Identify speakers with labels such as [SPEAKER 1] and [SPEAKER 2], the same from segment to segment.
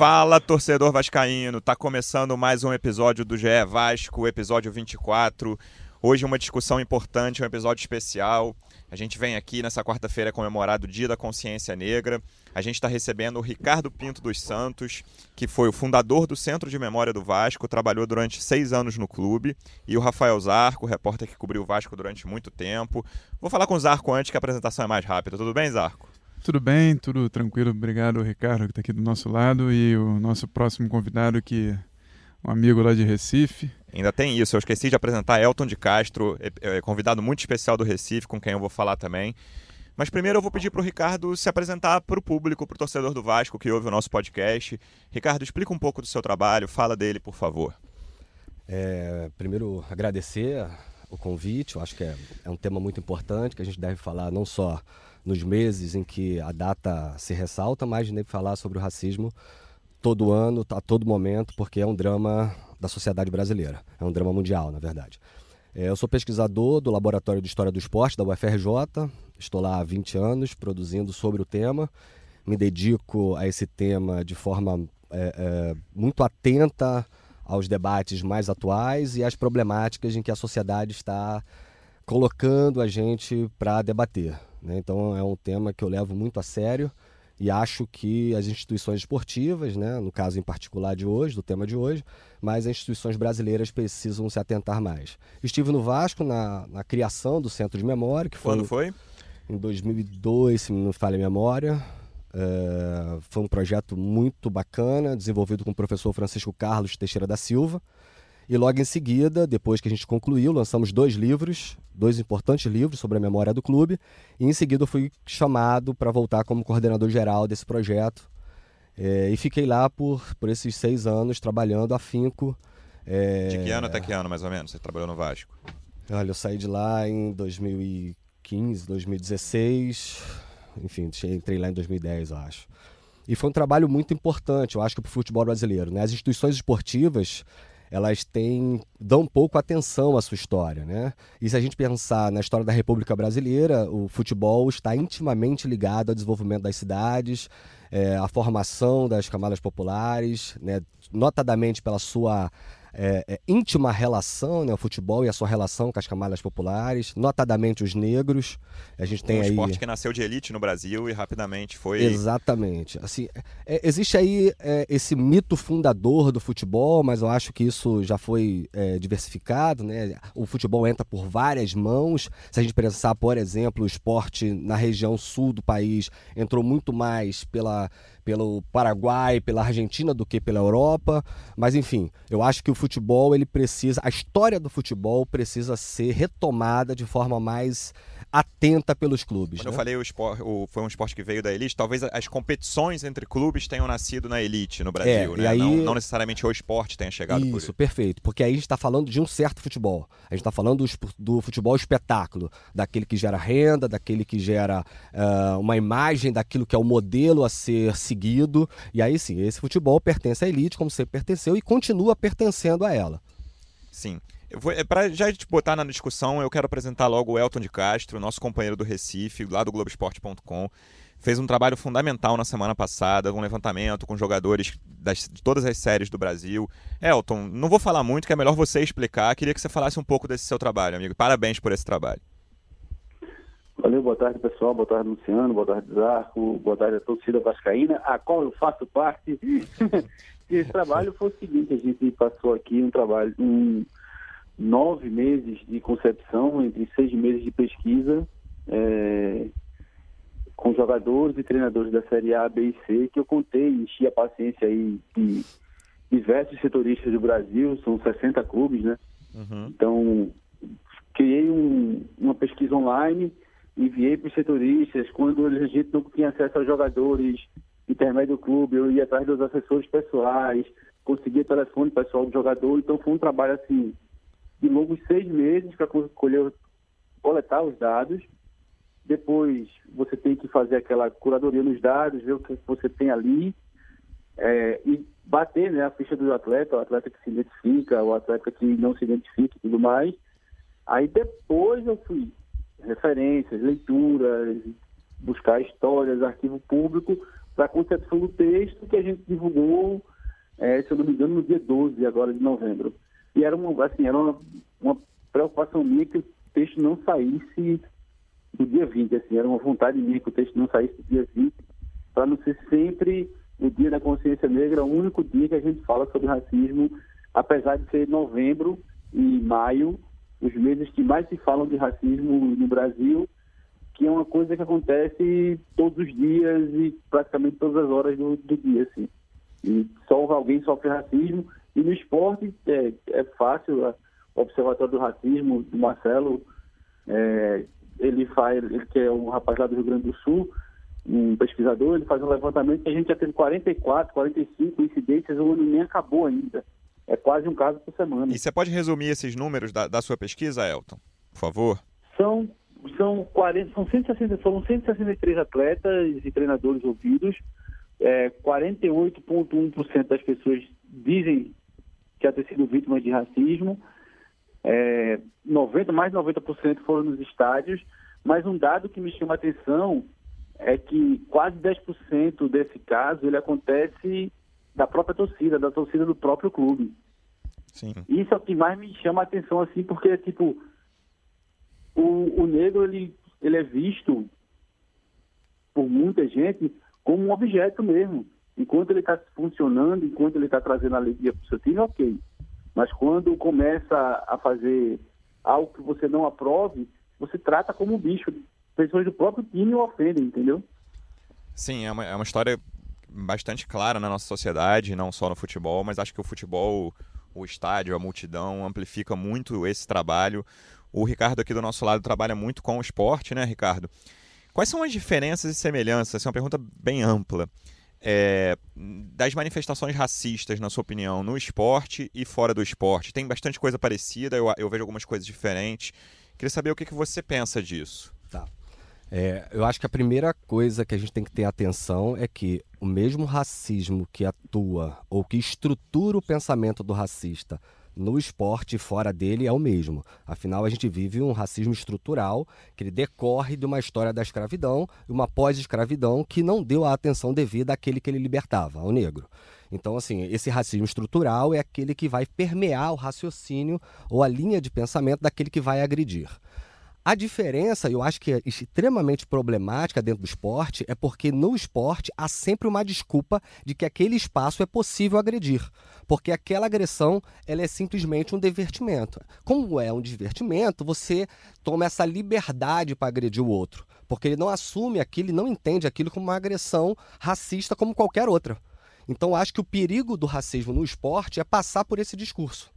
[SPEAKER 1] Fala, torcedor vascaíno. Tá começando mais um episódio do GE Vasco, episódio 24. Hoje uma discussão importante, um episódio especial. A gente vem aqui nessa quarta-feira comemorar o Dia da Consciência Negra. A gente está recebendo o Ricardo Pinto dos Santos, que foi o fundador do Centro de Memória do Vasco, trabalhou durante seis anos no clube, e o Rafael Zarco, repórter que cobriu o Vasco durante muito tempo. Vou falar com o Zarco antes que a apresentação é mais rápida. Tudo bem, Zarco?
[SPEAKER 2] Tudo bem, tudo tranquilo. Obrigado, Ricardo, que está aqui do nosso lado, e o nosso próximo convidado, que um amigo lá de Recife.
[SPEAKER 1] Ainda tem isso, eu esqueci de apresentar Elton de Castro, é, é convidado muito especial do Recife, com quem eu vou falar também. Mas primeiro eu vou pedir para o Ricardo se apresentar para o público, para o torcedor do Vasco que ouve o nosso podcast. Ricardo, explica um pouco do seu trabalho, fala dele, por favor.
[SPEAKER 3] É, primeiro, agradecer o convite, eu acho que é, é um tema muito importante, que a gente deve falar não só nos meses em que a data se ressalta, mas deve falar sobre o racismo todo ano, a todo momento, porque é um drama da sociedade brasileira, é um drama mundial, na verdade. É, eu sou pesquisador do Laboratório de História do Esporte da UFRJ, estou lá há 20 anos produzindo sobre o tema, me dedico a esse tema de forma é, é, muito atenta aos debates mais atuais e às problemáticas em que a sociedade está colocando a gente para debater. Né? Então é um tema que eu levo muito a sério e acho que as instituições esportivas, né, no caso em particular de hoje, do tema de hoje, mas as instituições brasileiras precisam se atentar mais. Estive no Vasco na, na criação do Centro de Memória, que
[SPEAKER 1] foi, Quando foi?
[SPEAKER 3] Em 2002, se não falha a memória. É, foi um projeto muito bacana, desenvolvido com o professor Francisco Carlos Teixeira da Silva. E logo em seguida, depois que a gente concluiu, lançamos dois livros, dois importantes livros sobre a memória do clube. E em seguida eu fui chamado para voltar como coordenador geral desse projeto. É, e fiquei lá por, por esses seis anos trabalhando afinco.
[SPEAKER 1] É... De que ano até que ano, mais ou menos, você trabalhou no Vasco?
[SPEAKER 3] Olha, eu saí de lá em 2015, 2016. Enfim, entrei lá em 2010, eu acho. E foi um trabalho muito importante, eu acho que para o futebol brasileiro. Né? As instituições esportivas elas têm dão pouco atenção à sua história, né? E se a gente pensar na história da República Brasileira, o futebol está intimamente ligado ao desenvolvimento das cidades, é, à formação das camadas populares, né? notadamente pela sua é, é, íntima relação, né, o futebol e a sua relação com as camadas populares, notadamente os negros. A gente tem um aí...
[SPEAKER 1] esporte que nasceu de elite no Brasil e rapidamente foi.
[SPEAKER 3] Exatamente. Assim, é, existe aí é, esse mito fundador do futebol, mas eu acho que isso já foi é, diversificado. Né? O futebol entra por várias mãos. Se a gente pensar, por exemplo, o esporte na região sul do país entrou muito mais pela pelo Paraguai, pela Argentina do que pela Europa. Mas enfim, eu acho que o futebol ele precisa, a história do futebol precisa ser retomada de forma mais atenta pelos clubes.
[SPEAKER 1] Quando
[SPEAKER 3] né?
[SPEAKER 1] eu falei o esporte, o, foi um esporte que veio da elite, talvez as competições entre clubes tenham nascido na elite no Brasil,
[SPEAKER 3] é,
[SPEAKER 1] né?
[SPEAKER 3] Aí...
[SPEAKER 1] Não, não, necessariamente o esporte tenha chegado
[SPEAKER 3] isso,
[SPEAKER 1] por isso.
[SPEAKER 3] perfeito. Porque aí a gente está falando de um certo futebol. A gente está falando do, do, futebol espetáculo, daquele que gera renda, daquele que gera uh, uma imagem daquilo que é o modelo a ser seguido. E aí sim, esse futebol pertence à elite, como sempre pertenceu, e continua pertencendo a ela.
[SPEAKER 1] Sim. É, Para já te botar na discussão, eu quero apresentar logo o Elton de Castro, nosso companheiro do Recife, lá do Globoesporte.com. Fez um trabalho fundamental na semana passada, um levantamento com jogadores das, de todas as séries do Brasil. Elton, não vou falar muito, que é melhor você explicar. Queria que você falasse um pouco desse seu trabalho, amigo. Parabéns por esse trabalho.
[SPEAKER 4] Valeu, boa tarde pessoal, boa tarde Luciano, boa tarde Zarco, boa tarde a torcida vascaína, a qual eu faço parte. esse trabalho foi o seguinte, a gente passou aqui um trabalho, um, nove meses de concepção, entre seis meses de pesquisa, é, com jogadores e treinadores da Série A, B e C, que eu contei, enchi a paciência aí de diversos setoristas do Brasil, são 60 clubes, né? Uhum. Então, criei um, uma pesquisa online, enviei para os setoristas, quando a gente não tinha acesso aos jogadores intermédio do clube, eu ia atrás dos assessores pessoais, conseguia telefone pessoal do jogador, então foi um trabalho assim de longos seis meses para colher, coletar os dados. Depois você tem que fazer aquela curadoria nos dados, ver o que você tem ali é, e bater né, a ficha do atleta, o atleta que se identifica, o atleta que não se identifica e tudo mais. Aí depois eu fui referências, leituras, buscar histórias, arquivo público, para a concepção do texto que a gente divulgou, é, se eu não me engano, no dia 12 agora de novembro. E era uma, assim, era uma, uma preocupação minha que o texto não saísse do dia 20, assim, era uma vontade minha que o texto não saísse do dia 20, para não ser sempre o Dia da Consciência Negra, o único dia que a gente fala sobre racismo, apesar de ser novembro e maio, os meses que mais se falam de racismo no Brasil, que é uma coisa que acontece todos os dias e praticamente todas as horas do, do dia, assim. E só alguém sofre racismo. E no esporte é, é fácil, o Observatório do Racismo, do Marcelo, é, ele faz, ele que é um rapaz lá do Rio Grande do Sul, um pesquisador, ele faz um levantamento que a gente já teve 44, 45 incidências, o ano nem acabou ainda. É quase um caso por semana.
[SPEAKER 1] E você pode resumir esses números da, da sua pesquisa, Elton? Por favor.
[SPEAKER 4] São, são, 40, são, 160, foram 163 atletas e treinadores ouvidos. É, 48,1% das pessoas dizem já ter sido vítima de racismo. É, 90, mais de 90% foram nos estádios. Mas um dado que me chama a atenção é que quase 10% desse caso ele acontece da própria torcida, da torcida do próprio clube.
[SPEAKER 1] Sim.
[SPEAKER 4] Isso é o que mais me chama a atenção, assim, porque, tipo, o, o negro, ele, ele é visto por muita gente como um objeto mesmo. Enquanto ele está funcionando, enquanto ele está trazendo alegria para o seu time, ok. Mas quando começa a fazer algo que você não aprove, você trata como um bicho pessoas do próprio time o ofendem, entendeu?
[SPEAKER 1] Sim, é uma, é uma história bastante clara na nossa sociedade, não só no futebol, mas acho que o futebol, o estádio, a multidão amplifica muito esse trabalho. O Ricardo aqui do nosso lado trabalha muito com o esporte, né, Ricardo? Quais são as diferenças e semelhanças? Essa é uma pergunta bem ampla. É, das manifestações racistas, na sua opinião, no esporte e fora do esporte? Tem bastante coisa parecida, eu, eu vejo algumas coisas diferentes. Queria saber o que, que você pensa disso.
[SPEAKER 3] Tá. É, eu acho que a primeira coisa que a gente tem que ter atenção é que o mesmo racismo que atua ou que estrutura o pensamento do racista no esporte e fora dele é o mesmo. Afinal, a gente vive um racismo estrutural que ele decorre de uma história da escravidão e uma pós-escravidão que não deu a atenção devida àquele que ele libertava, ao negro. Então, assim, esse racismo estrutural é aquele que vai permear o raciocínio ou a linha de pensamento daquele que vai agredir. A diferença, eu acho que é extremamente problemática dentro do esporte, é porque no esporte há sempre uma desculpa de que aquele espaço é possível agredir, porque aquela agressão ela é simplesmente um divertimento. Como é um divertimento, você toma essa liberdade para agredir o outro, porque ele não assume aquilo, ele não entende aquilo como uma agressão racista como qualquer outra. Então, acho que o perigo do racismo no esporte é passar por esse discurso.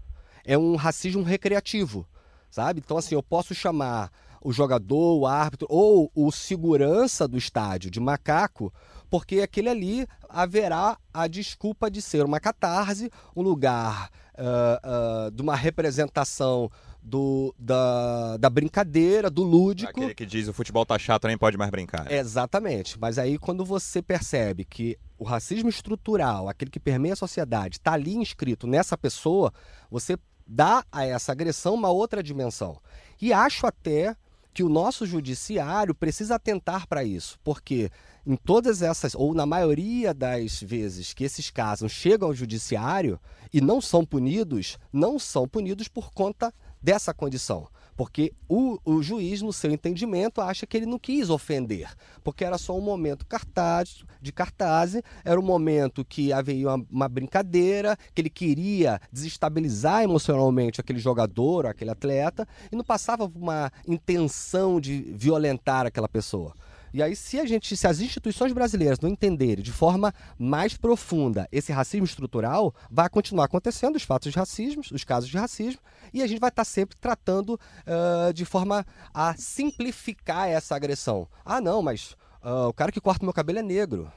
[SPEAKER 3] É um racismo recreativo sabe? Então, assim, eu posso chamar o jogador, o árbitro ou o segurança do estádio de macaco, porque aquele ali haverá a desculpa de ser uma catarse, um lugar uh, uh, de uma representação do, da, da brincadeira, do lúdico.
[SPEAKER 1] Aquele que diz o futebol tá chato, nem pode mais brincar.
[SPEAKER 3] Exatamente. Mas aí quando você percebe que o racismo estrutural, aquele que permeia a sociedade, está ali inscrito nessa pessoa, você dá a essa agressão uma outra dimensão. E acho até que o nosso judiciário precisa atentar para isso, porque em todas essas, ou na maioria das vezes que esses casos chegam ao judiciário e não são punidos, não são punidos por conta dessa condição. Porque o, o juiz, no seu entendimento, acha que ele não quis ofender, porque era só um momento cartaz, de cartaz, era um momento que havia uma, uma brincadeira, que ele queria desestabilizar emocionalmente aquele jogador, aquele atleta, e não passava por uma intenção de violentar aquela pessoa. E aí, se a gente, se as instituições brasileiras não entenderem de forma mais profunda esse racismo estrutural, vai continuar acontecendo os fatos de racismo, os casos de racismo, e a gente vai estar sempre tratando uh, de forma a simplificar essa agressão. Ah, não, mas uh, o cara que corta meu cabelo é negro.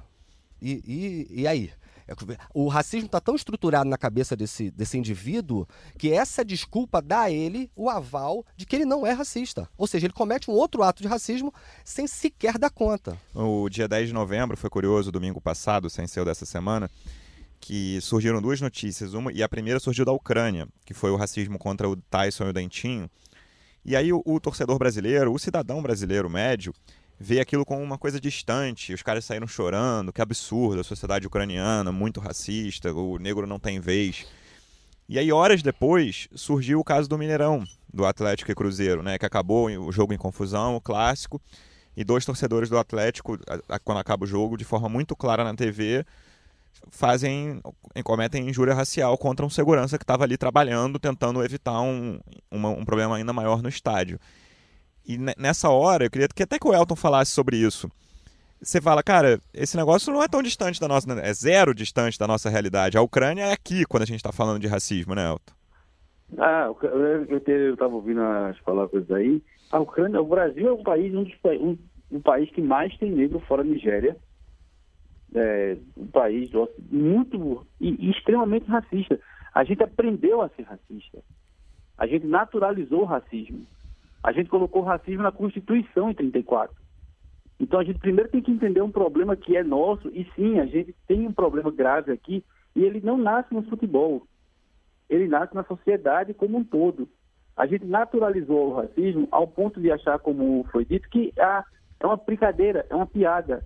[SPEAKER 3] E, e, e aí? É o racismo está tão estruturado na cabeça desse, desse indivíduo que essa desculpa dá a ele o aval de que ele não é racista. Ou seja, ele comete um outro ato de racismo sem sequer dar conta.
[SPEAKER 1] O dia 10 de novembro, foi curioso, domingo passado, sem ser o dessa semana, que surgiram duas notícias. Uma, e a primeira surgiu da Ucrânia, que foi o racismo contra o Tyson e o Dentinho. E aí o, o torcedor brasileiro, o cidadão brasileiro médio, vê aquilo como uma coisa distante. Os caras saíram chorando, que absurdo, a sociedade ucraniana, muito racista, o negro não tem vez. E aí, horas depois, surgiu o caso do Mineirão, do Atlético e Cruzeiro, né? Que acabou o jogo em confusão, o clássico, e dois torcedores do Atlético, quando acaba o jogo, de forma muito clara na TV, fazem, cometem injúria racial contra um segurança que estava ali trabalhando, tentando evitar um, um problema ainda maior no estádio. E nessa hora, eu queria que até que o Elton falasse sobre isso. Você fala, cara, esse negócio não é tão distante da nossa. É zero distante da nossa realidade. A Ucrânia é aqui quando a gente está falando de racismo, né, Elton?
[SPEAKER 4] Ah, eu estava ouvindo as palavras aí. A Ucrânia, o Brasil é um país, um, dos, um, um país que mais tem negro fora da Nigéria. É, um país muito e, e extremamente racista. A gente aprendeu a ser racista. A gente naturalizou o racismo. A gente colocou racismo na Constituição em 34. Então a gente primeiro tem que entender um problema que é nosso, e sim, a gente tem um problema grave aqui, e ele não nasce no futebol. Ele nasce na sociedade como um todo. A gente naturalizou o racismo ao ponto de achar, como foi dito, que ah, é uma brincadeira, é uma piada.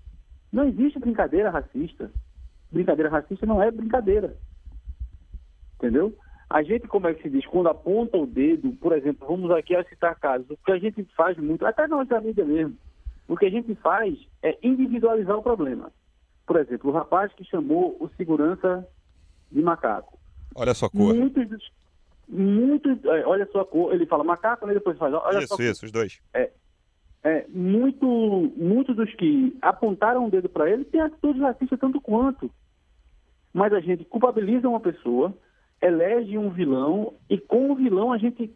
[SPEAKER 4] Não existe brincadeira racista. Brincadeira racista não é brincadeira. Entendeu? A gente, como é que se diz, quando aponta o dedo, por exemplo, vamos aqui a citar casos, o que a gente faz muito, até na nossa mídia mesmo, o que a gente faz é individualizar o problema. Por exemplo, o rapaz que chamou o segurança de macaco.
[SPEAKER 1] Olha a sua cor.
[SPEAKER 4] Muitos, muitos, é, olha a sua cor, ele fala macaco, e depois faz, olha
[SPEAKER 1] Isso, isso, os dois.
[SPEAKER 4] É, é, muito, muitos dos que apontaram o dedo para ele têm atitudes racistas tanto quanto. Mas a gente culpabiliza uma pessoa, elege um vilão e com o vilão a gente,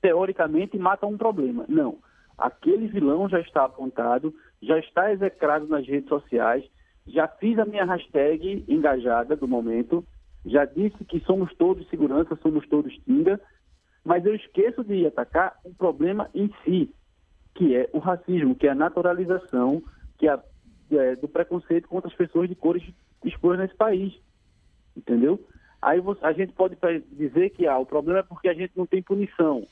[SPEAKER 4] teoricamente, mata um problema. Não. Aquele vilão já está apontado, já está execrado nas redes sociais, já fiz a minha hashtag engajada do momento, já disse que somos todos segurança, somos todos Tinga, mas eu esqueço de atacar o problema em si, que é o racismo, que é a naturalização que é, é, do preconceito contra as pessoas de cores escuras nesse país. Entendeu? Aí a gente pode dizer que ah, o problema é porque a gente não tem punição.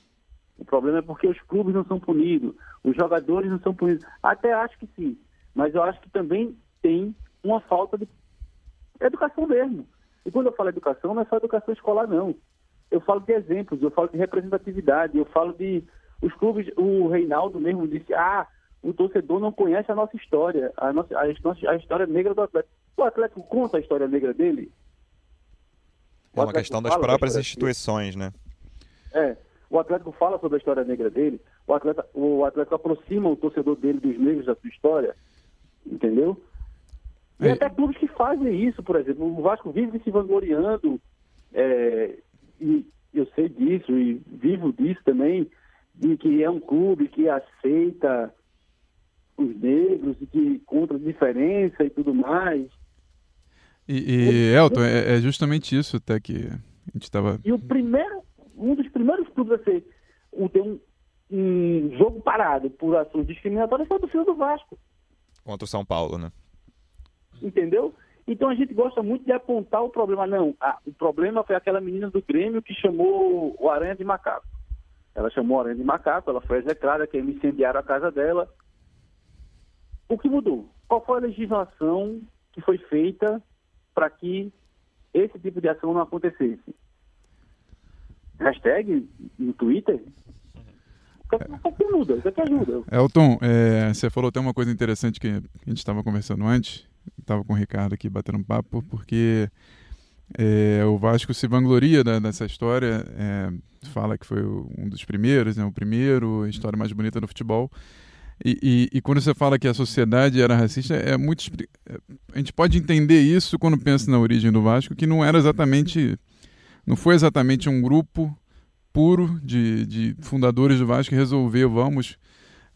[SPEAKER 4] O problema é porque os clubes não são punidos, os jogadores não são punidos. Até acho que sim, mas eu acho que também tem uma falta de educação mesmo. E quando eu falo educação, não é só educação escolar, não. Eu falo de exemplos, eu falo de representatividade, eu falo de. Os clubes, o Reinaldo mesmo disse: ah, o torcedor não conhece a nossa história, a, nossa, a, a história negra do Atlético. O Atlético conta a história negra dele?
[SPEAKER 1] É uma questão das próprias instituições, né?
[SPEAKER 4] É. O Atlético fala sobre a história negra dele, o Atlético, o Atlético aproxima o torcedor dele dos negros da sua história, entendeu? E é. até clubes que fazem isso, por exemplo. O Vasco vive se vangloriando, é, e eu sei disso, e vivo disso também, de que é um clube que aceita os negros e que contra a diferença e tudo mais.
[SPEAKER 2] E, e Elton, é, é, justamente isso até que a gente estava.
[SPEAKER 4] E o primeiro, um dos primeiros clubes a ser um, ter um, um jogo parado por ações discriminatórias foi a torcida do Vasco.
[SPEAKER 1] Contra o São Paulo, né?
[SPEAKER 4] Entendeu? Então a gente gosta muito de apontar o problema. Não, ah, o problema foi aquela menina do Grêmio que chamou o Aranha de macaco. Ela chamou o Aranha de macaco, ela foi execrada, que me incendiaram a casa dela. O que mudou? Qual foi a legislação que foi feita para que esse tipo de ação não acontecesse. Hashtag no Twitter. Que que ajuda?
[SPEAKER 2] Elton, é, você falou até uma coisa interessante que a gente estava conversando antes. Estava com o Ricardo aqui batendo um papo, porque é, o Vasco se vangloria dessa história, é, fala que foi um dos primeiros, né, o primeiro, a história mais bonita do futebol. E, e, e, quando você fala que a sociedade era racista, é muito. É, a gente pode entender isso quando pensa na origem do Vasco, que não era exatamente. Não foi exatamente um grupo puro de, de fundadores do Vasco que resolveu, vamos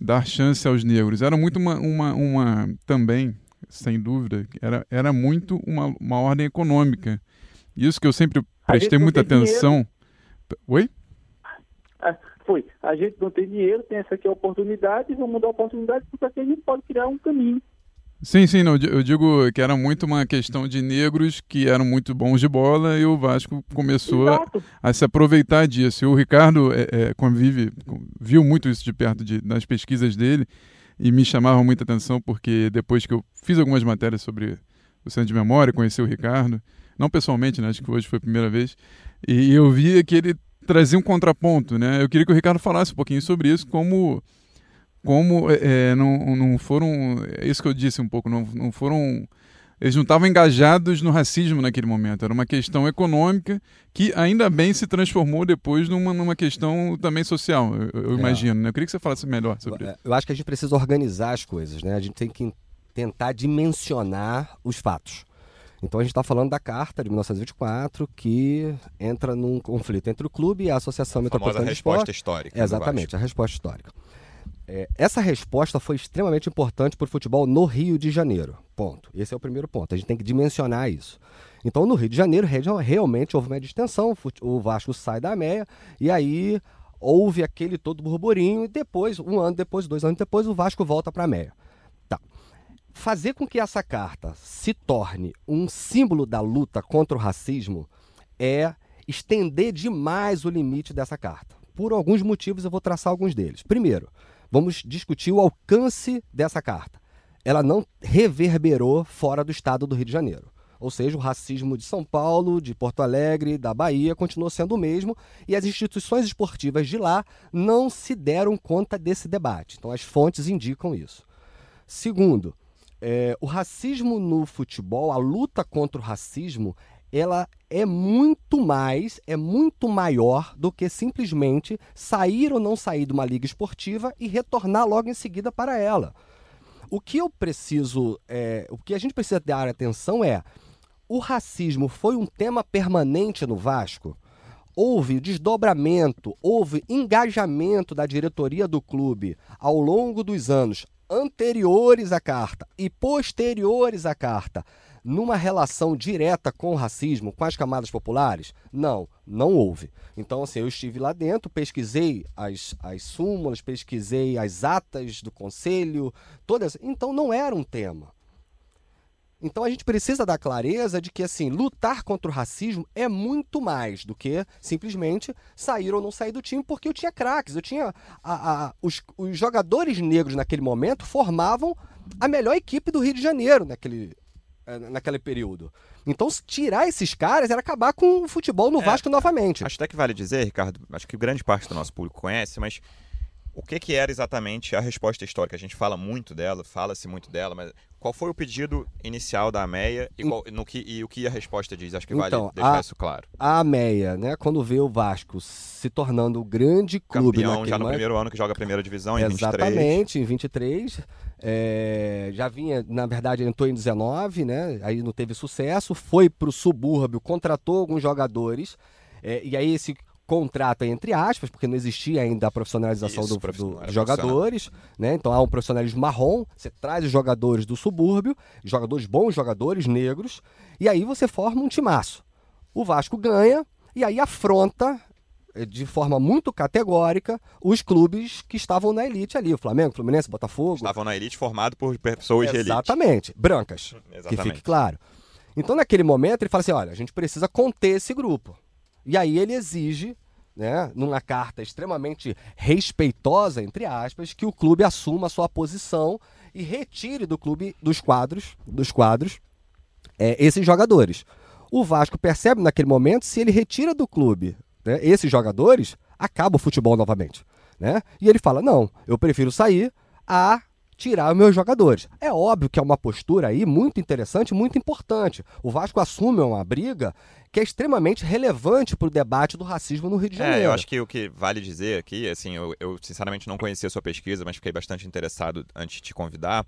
[SPEAKER 2] dar chance aos negros. Era muito uma, uma, uma também, sem dúvida. Era, era muito uma, uma ordem econômica. Isso que eu sempre prestei muita atenção. Dinheiro. Oi?
[SPEAKER 4] Foi. A gente não tem dinheiro, tem essa aqui a oportunidade, vamos dar a oportunidade, porque aqui a gente pode criar um caminho.
[SPEAKER 2] Sim, sim, não, eu digo que era muito uma questão de negros que eram muito bons de bola e o Vasco começou a, a, se aproveitar disso. E o Ricardo é, é, convive, viu muito isso de perto de, nas pesquisas dele e me chamava muita atenção porque depois que eu fiz algumas matérias sobre o Centro de Memória, conheci o Ricardo, não pessoalmente, né, acho que hoje foi a primeira vez, e eu via que ele trazia um contraponto, né? Eu queria que o Ricardo falasse um pouquinho sobre isso, como como é, é, não, não foram. É isso que eu disse um pouco, não, não foram. Eles não estavam engajados no racismo naquele momento. Era uma questão econômica que ainda bem se transformou depois numa, numa questão também social, eu, eu é. imagino. Né? Eu queria que você falasse melhor sobre
[SPEAKER 3] eu,
[SPEAKER 2] isso.
[SPEAKER 3] Eu acho que a gente precisa organizar as coisas, né? A gente tem que tentar dimensionar os fatos. Então a gente está falando da carta de 1924 que entra num conflito entre o clube e a Associação Metropolitana
[SPEAKER 1] de
[SPEAKER 3] resposta
[SPEAKER 1] histórica.
[SPEAKER 3] Exatamente, a resposta histórica. É, essa resposta foi extremamente importante para o futebol no Rio de Janeiro. Ponto. Esse é o primeiro ponto. A gente tem que dimensionar isso. Então, no Rio de Janeiro, realmente houve uma distensão. O Vasco sai da meia e aí houve aquele todo burburinho. E depois, um ano depois, dois anos depois, o Vasco volta para a meia. Fazer com que essa carta se torne um símbolo da luta contra o racismo é estender demais o limite dessa carta. Por alguns motivos, eu vou traçar alguns deles. Primeiro, vamos discutir o alcance dessa carta. Ela não reverberou fora do estado do Rio de Janeiro. Ou seja, o racismo de São Paulo, de Porto Alegre, da Bahia continuou sendo o mesmo e as instituições esportivas de lá não se deram conta desse debate. Então, as fontes indicam isso. Segundo, é, o racismo no futebol, a luta contra o racismo, ela é muito mais, é muito maior do que simplesmente sair ou não sair de uma liga esportiva e retornar logo em seguida para ela. O que eu preciso, é, o que a gente precisa dar atenção é, o racismo foi um tema permanente no Vasco? Houve desdobramento, houve engajamento da diretoria do clube ao longo dos anos anteriores à carta e posteriores à carta numa relação direta com o racismo, com as camadas populares? Não, não houve. Então, assim, eu estive lá dentro, pesquisei as, as súmulas, pesquisei as atas do conselho, todas. Então, não era um tema. Então a gente precisa dar clareza de que assim lutar contra o racismo é muito mais do que simplesmente sair ou não sair do time, porque eu tinha craques, eu tinha a, a, os, os jogadores negros naquele momento formavam a melhor equipe do Rio de Janeiro naquele, é, naquele período. Então, tirar esses caras era acabar com o futebol no é, Vasco novamente.
[SPEAKER 1] Acho até que vale dizer, Ricardo, acho que grande parte do nosso público conhece, mas o que, que era exatamente a resposta histórica? A gente fala muito dela, fala-se muito dela, mas qual foi o pedido inicial da AMEA e, qual, no que, e o que a resposta diz? Acho que vale então, deixar a, isso claro.
[SPEAKER 3] A AMEA, né, quando vê o Vasco se tornando o grande clube...
[SPEAKER 1] Campeão já no primeiro ano que joga a primeira divisão, em
[SPEAKER 3] Exatamente,
[SPEAKER 1] 23.
[SPEAKER 3] em 23. É, já vinha, na verdade, entrou em 19, né, aí não teve sucesso, foi para o subúrbio, contratou alguns jogadores... É, e aí esse contrato entre aspas, porque não existia ainda a profissionalização Isso, do, do, dos jogadores, né? Então há um profissionalismo marrom, você traz os jogadores do subúrbio, jogadores bons, jogadores negros, e aí você forma um timaço. O Vasco ganha e aí afronta eh, de forma muito categórica os clubes que estavam na elite ali, o Flamengo, Fluminense, Botafogo.
[SPEAKER 1] Estavam na elite formado por pessoas de elite.
[SPEAKER 3] Exatamente, brancas. Exatamente. Que fique claro. Então, naquele momento, ele fala assim: olha, a gente precisa conter esse grupo. E aí ele exige, né, numa carta extremamente respeitosa, entre aspas, que o clube assuma a sua posição e retire do clube dos quadros, dos quadros, é, esses jogadores. O Vasco percebe naquele momento se ele retira do clube né, esses jogadores, acaba o futebol novamente. Né? E ele fala: não, eu prefiro sair a tirar os meus jogadores. É óbvio que é uma postura aí muito interessante, muito importante. O Vasco assume uma briga que é extremamente relevante para o debate do racismo no Rio de Janeiro.
[SPEAKER 1] É, eu acho que o que vale dizer aqui, assim, eu, eu sinceramente não conhecia a sua pesquisa, mas fiquei bastante interessado antes de te convidar.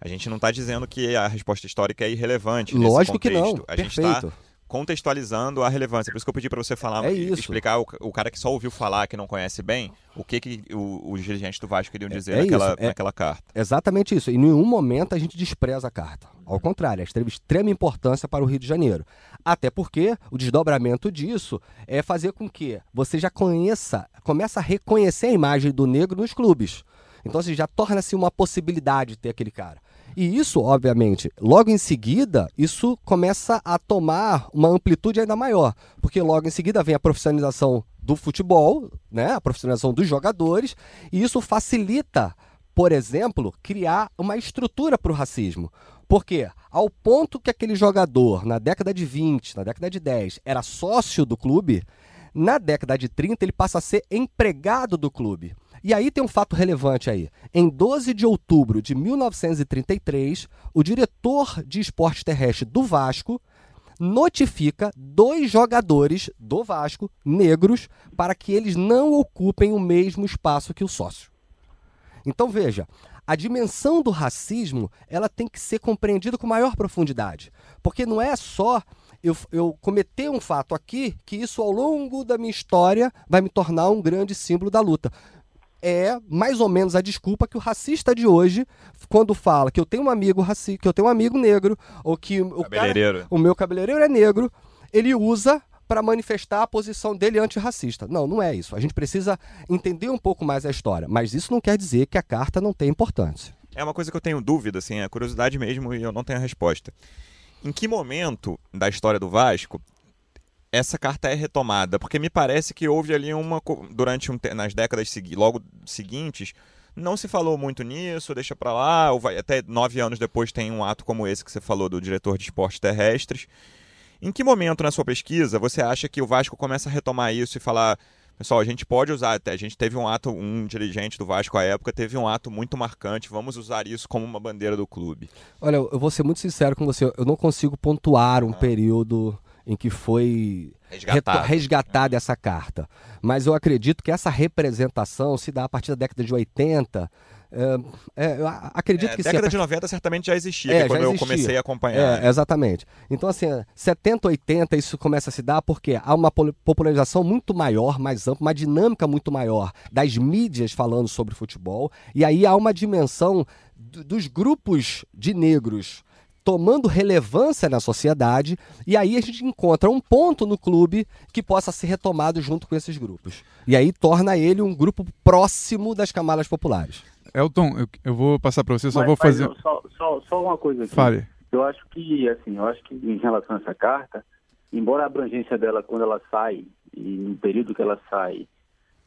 [SPEAKER 1] A gente não está dizendo que a resposta histórica é irrelevante.
[SPEAKER 3] Lógico
[SPEAKER 1] que
[SPEAKER 3] não.
[SPEAKER 1] A
[SPEAKER 3] Perfeito.
[SPEAKER 1] gente está contextualizando a relevância. Por isso que eu pedi para você falar,
[SPEAKER 3] é
[SPEAKER 1] explicar o, o, cara que só ouviu falar, que não conhece bem, o que, que o, os dirigentes do Vasco queriam é, dizer é, naquela, é naquela carta.
[SPEAKER 3] Exatamente isso. Em nenhum momento a gente despreza a carta. Ao contrário, ela teve extrema importância para o Rio de Janeiro. Até porque o desdobramento disso é fazer com que você já conheça, comece a reconhecer a imagem do negro nos clubes. Então, assim, já torna-se uma possibilidade ter aquele cara. E isso, obviamente, logo em seguida, isso começa a tomar uma amplitude ainda maior, porque logo em seguida vem a profissionalização do futebol, né, a profissionalização dos jogadores, e isso facilita, por exemplo, criar uma estrutura para o racismo. Porque ao ponto que aquele jogador, na década de 20, na década de 10, era sócio do clube, na década de 30 ele passa a ser empregado do clube. E aí tem um fato relevante aí. Em 12 de outubro de 1933, o diretor de esporte terrestre do Vasco notifica dois jogadores do Vasco, negros, para que eles não ocupem o mesmo espaço que o sócio. Então veja, a dimensão do racismo ela tem que ser compreendida com maior profundidade, porque não é só eu, eu cometer um fato aqui que isso ao longo da minha história vai me tornar um grande símbolo da luta é mais ou menos a desculpa que o racista de hoje, quando fala que eu tenho um amigo racista, que eu tenho um amigo negro, ou que o, cara, o meu cabeleireiro é negro, ele usa para manifestar a posição dele antirracista. Não, não é isso. A gente precisa entender um pouco mais a história, mas isso não quer dizer que a carta não tem importância.
[SPEAKER 1] É uma coisa que eu tenho dúvida, assim, é curiosidade mesmo e eu não tenho a resposta. Em que momento da história do Vasco essa carta é retomada? Porque me parece que houve ali uma. Durante um, nas décadas segui, logo seguintes, não se falou muito nisso, deixa para lá, ou vai, até nove anos depois tem um ato como esse que você falou do diretor de esportes terrestres. Em que momento na sua pesquisa você acha que o Vasco começa a retomar isso e falar. Pessoal, a gente pode usar, até a gente teve um ato, um dirigente do Vasco à época teve um ato muito marcante, vamos usar isso como uma bandeira do clube.
[SPEAKER 3] Olha, eu vou ser muito sincero com você, eu não consigo pontuar um ah. período em que foi resgatada essa carta. Mas eu acredito que essa representação se dá a partir da década de 80. É, é, eu acredito é, que
[SPEAKER 1] década sim, de 90 certamente já existia, é, quando já existia. eu comecei a acompanhar.
[SPEAKER 3] É, exatamente. Então, assim, 70, 80 isso começa a se dar porque há uma popularização muito maior, mais ampla, uma dinâmica muito maior das mídias falando sobre futebol. E aí há uma dimensão dos grupos de negros tomando relevância na sociedade, e aí a gente encontra um ponto no clube que possa ser retomado junto com esses grupos. E aí torna ele um grupo próximo das camadas populares.
[SPEAKER 2] Elton, eu, eu vou passar para você, só mas, vou fazer.
[SPEAKER 4] Só, só, só, uma coisa aqui.
[SPEAKER 2] Fale.
[SPEAKER 4] Eu acho que, assim, eu acho que em relação a essa carta, embora a abrangência dela quando ela sai, e no período que ela sai,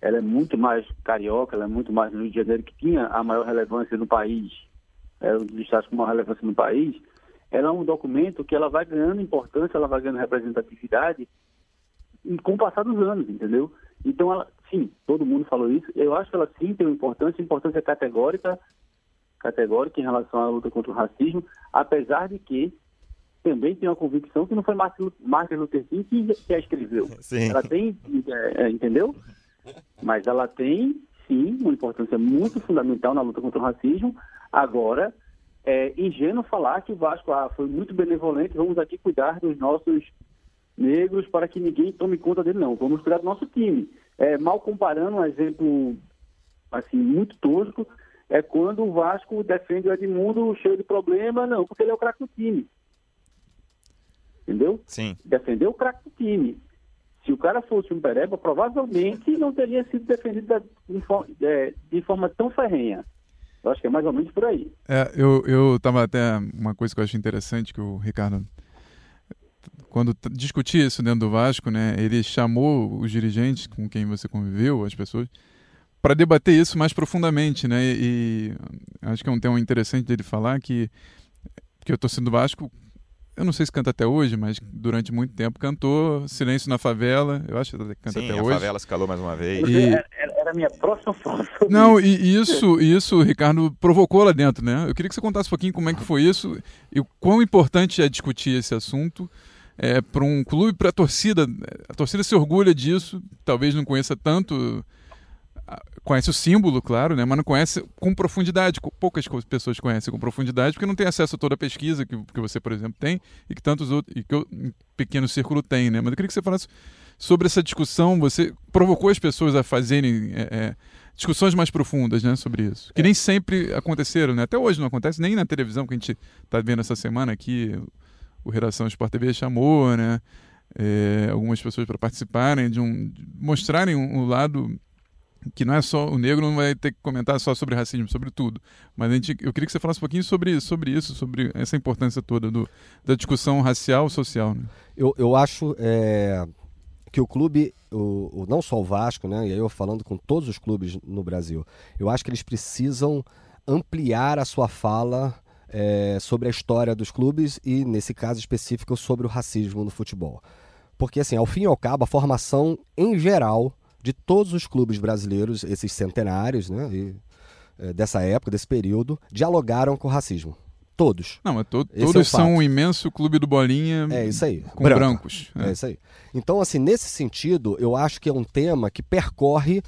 [SPEAKER 4] ela é muito mais carioca, ela é muito mais no Rio de Janeiro, que tinha a maior relevância no país, é um dos estados com maior relevância no país, ela é um documento que ela vai ganhando importância, ela vai ganhando representatividade com o passar dos anos, entendeu? Então, ela, sim, todo mundo falou isso. Eu acho que ela sim tem uma importância, importância categórica, categórica em relação à luta contra o racismo, apesar de que também tem uma convicção que não foi Martin Luther King que, a escreveu. Sim. Ela tem, é, é, entendeu? Mas ela tem, sim, uma importância muito fundamental na luta contra o racismo. Agora, é ingênuo falar que o Vasco ah, foi muito benevolente, vamos aqui cuidar dos nossos negros para que ninguém tome conta dele, não. Vamos cuidar do nosso time. É, mal comparando, um exemplo assim muito tosco, é quando o Vasco defende o Edmundo cheio de problema, não, porque ele é o craque do time. Entendeu?
[SPEAKER 1] Sim.
[SPEAKER 4] Defendeu o craque do time. Se o cara fosse um pereba, provavelmente não teria sido defendido de, é, de forma tão ferrenha. Eu acho que é mais ou menos por aí.
[SPEAKER 2] É, eu, eu tava até. Uma coisa que eu acho interessante que o Ricardo. Quando discutia isso dentro do Vasco, né, ele chamou os dirigentes com quem você conviveu, as pessoas, para debater isso mais profundamente, né? E, acho que é um tema interessante dele falar que que eu torcida do Vasco eu não sei se canta até hoje, mas durante muito tempo cantou Silêncio na Favela. Eu acho que canta
[SPEAKER 1] Sim,
[SPEAKER 2] até
[SPEAKER 1] a
[SPEAKER 2] hoje.
[SPEAKER 1] a favela se calou mais uma vez.
[SPEAKER 4] E... Era a minha próxima frase.
[SPEAKER 2] Não, e isso, isso, Ricardo, provocou lá dentro, né? Eu queria que você contasse um pouquinho como é que foi isso e o quão importante é discutir esse assunto é, para um clube, para a torcida. A torcida se orgulha disso, talvez não conheça tanto conhece o símbolo, claro, né? mas não conhece com profundidade. Poucas pessoas conhecem com profundidade porque não tem acesso a toda a pesquisa que, que você, por exemplo, tem e que tantos outros, e que um pequeno círculo tem. Né? Mas eu queria que você falasse sobre essa discussão. Você provocou as pessoas a fazerem é, é, discussões mais profundas né, sobre isso, que nem sempre aconteceram. Né? Até hoje não acontece, nem na televisão que a gente está vendo essa semana aqui. O Redação Sport TV chamou, né? É, algumas pessoas para participarem, de um, mostrarem um, um lado que não é só o negro não vai ter que comentar só sobre racismo, sobre tudo. Mas a gente, eu queria que você falasse um pouquinho sobre, sobre isso, sobre essa importância toda do, da discussão racial social. Né?
[SPEAKER 3] Eu, eu acho é, que o clube, o, o, não só o Vasco, né, e aí eu falando com todos os clubes no Brasil, eu acho que eles precisam ampliar a sua fala é, sobre a história dos clubes e, nesse caso específico, sobre o racismo no futebol. Porque, assim, ao fim e ao cabo, a formação em geral de todos os clubes brasileiros, esses centenários, né, e, é, dessa época, desse período, dialogaram com o racismo. Todos.
[SPEAKER 2] Não, mas to todos é são um imenso clube do Bolinha.
[SPEAKER 3] É isso aí.
[SPEAKER 2] Com Branco. brancos.
[SPEAKER 3] É. é isso aí. Então, assim, nesse sentido, eu acho que é um tema que percorre